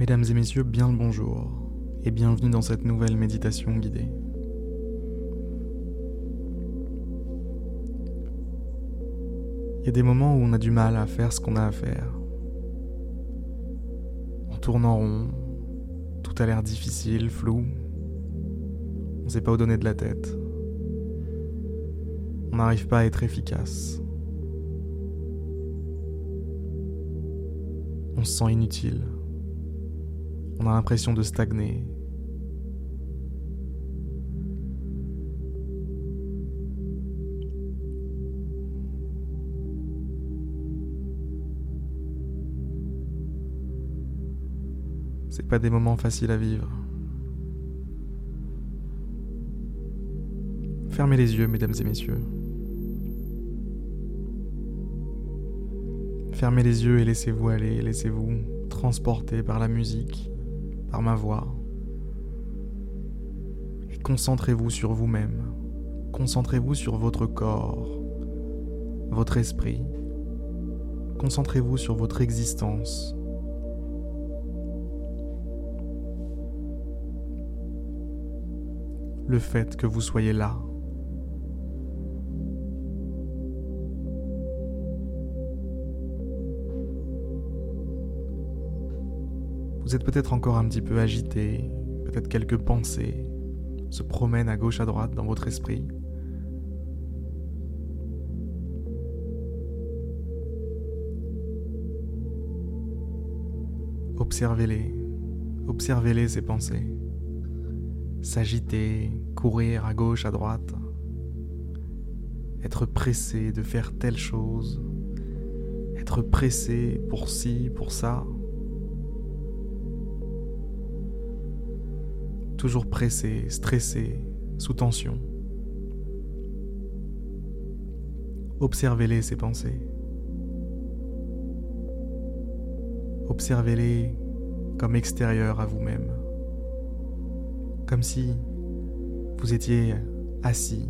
Mesdames et messieurs, bien le bonjour et bienvenue dans cette nouvelle méditation guidée. Il y a des moments où on a du mal à faire ce qu'on a à faire. On tourne en rond, tout a l'air difficile, flou. On ne sait pas où donner de la tête. On n'arrive pas à être efficace. On se sent inutile. On a l'impression de stagner. C'est pas des moments faciles à vivre. Fermez les yeux, mesdames et messieurs. Fermez les yeux et laissez-vous aller, laissez-vous transporter par la musique, ma voix. Concentrez-vous sur vous-même. Concentrez-vous sur votre corps, votre esprit. Concentrez-vous sur votre existence. Le fait que vous soyez là. Vous êtes peut-être encore un petit peu agité, peut-être quelques pensées se promènent à gauche à droite dans votre esprit. Observez-les, observez-les ces pensées. S'agiter, courir à gauche, à droite, être pressé de faire telle chose, être pressé pour ci, pour ça. Toujours pressé, stressé, sous tension. Observez-les, ces pensées. Observez-les comme extérieurs à vous-même. Comme si vous étiez assis,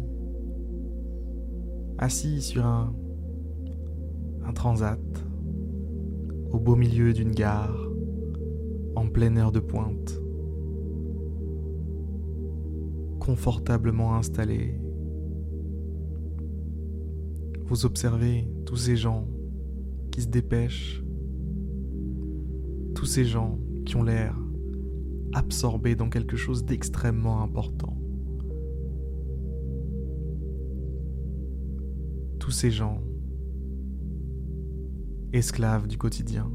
assis sur un, un transat, au beau milieu d'une gare, en pleine heure de pointe confortablement installé. Vous observez tous ces gens qui se dépêchent, tous ces gens qui ont l'air absorbés dans quelque chose d'extrêmement important. Tous ces gens esclaves du quotidien.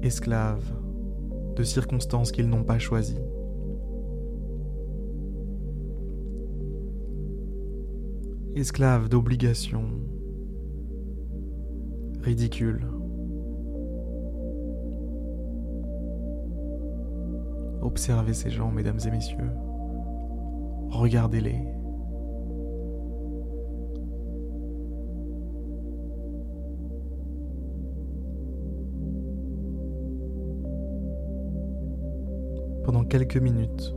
Esclaves de circonstances qu'ils n'ont pas choisies. Esclaves d'obligations ridicules. Observez ces gens, mesdames et messieurs. Regardez-les. Quelques minutes,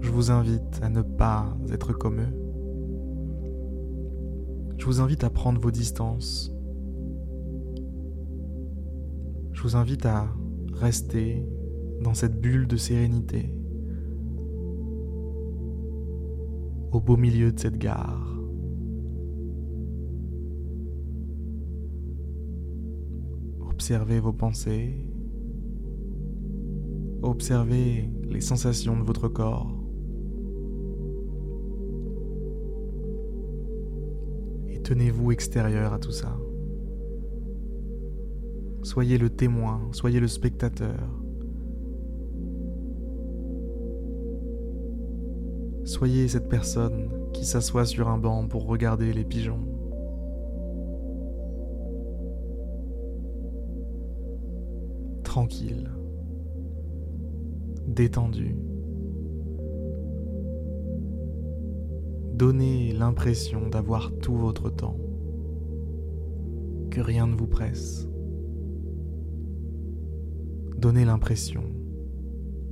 je vous invite à ne pas être comme eux. Je vous invite à prendre vos distances. Je vous invite à rester dans cette bulle de sérénité, au beau milieu de cette gare. Observez vos pensées, Observez les sensations de votre corps. Et tenez-vous extérieur à tout ça. Soyez le témoin, soyez le spectateur. Soyez cette personne qui s'assoit sur un banc pour regarder les pigeons. Tranquille détendu. Donnez l'impression d'avoir tout votre temps, que rien ne vous presse. Donnez l'impression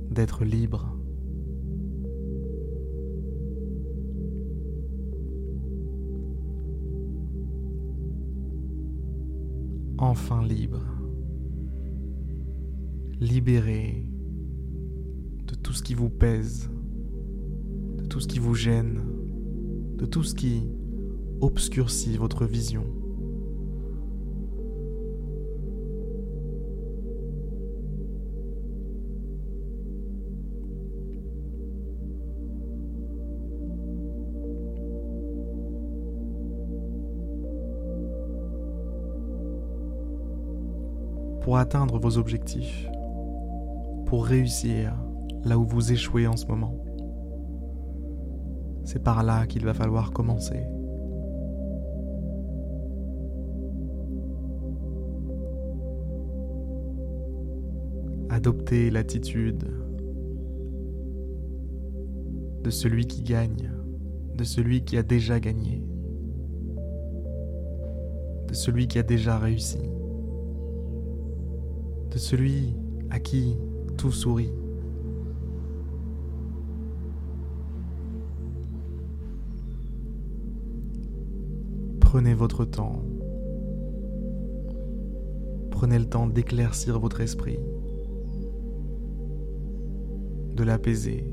d'être libre. Enfin libre. libéré tout ce qui vous pèse, de tout ce qui vous gêne, de tout ce qui obscurcit votre vision. pour atteindre vos objectifs, pour réussir là où vous échouez en ce moment. C'est par là qu'il va falloir commencer. Adoptez l'attitude de celui qui gagne, de celui qui a déjà gagné, de celui qui a déjà réussi de celui à qui tout sourit. Prenez votre temps. Prenez le temps d'éclaircir votre esprit, de l'apaiser.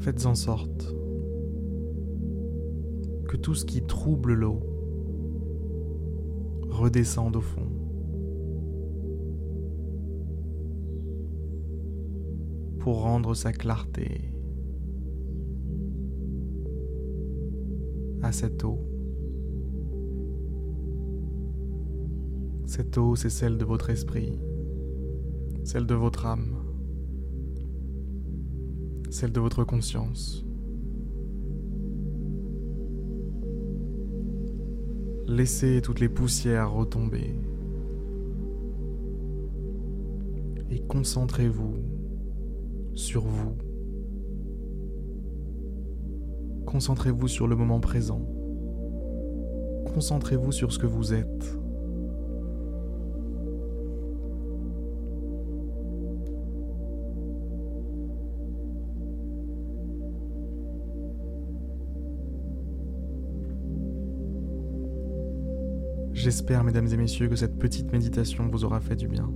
Faites en sorte que tout ce qui trouble l'eau redescende au fond. pour rendre sa clarté à cette eau. Cette eau, c'est celle de votre esprit, celle de votre âme celle de votre conscience. Laissez toutes les poussières retomber et concentrez-vous sur vous. Concentrez-vous sur le moment présent. Concentrez-vous sur ce que vous êtes. J'espère, mesdames et messieurs, que cette petite méditation vous aura fait du bien,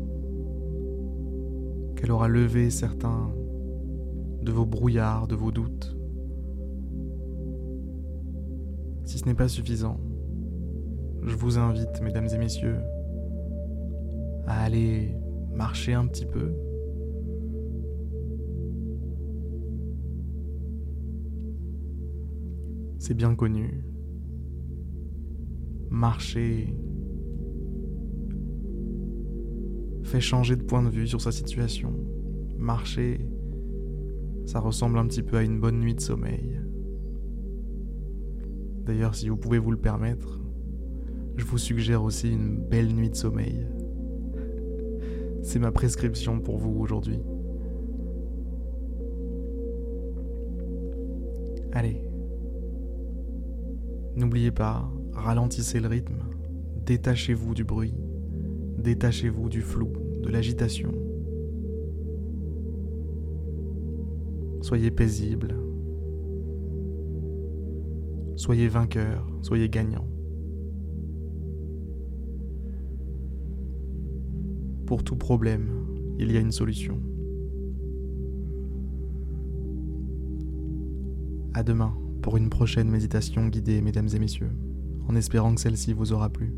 qu'elle aura levé certains de vos brouillards, de vos doutes. Si ce n'est pas suffisant, je vous invite, mesdames et messieurs, à aller marcher un petit peu. C'est bien connu marcher fait changer de point de vue sur sa situation. Marcher, ça ressemble un petit peu à une bonne nuit de sommeil. D'ailleurs, si vous pouvez vous le permettre, je vous suggère aussi une belle nuit de sommeil. C'est ma prescription pour vous aujourd'hui. Allez. N'oubliez pas, ralentissez le rythme, détachez-vous du bruit, détachez-vous du flou, de l'agitation. Soyez paisible, soyez vainqueur, soyez gagnant. Pour tout problème, il y a une solution. À demain pour une prochaine méditation guidée, mesdames et messieurs en espérant que celle-ci vous aura plu.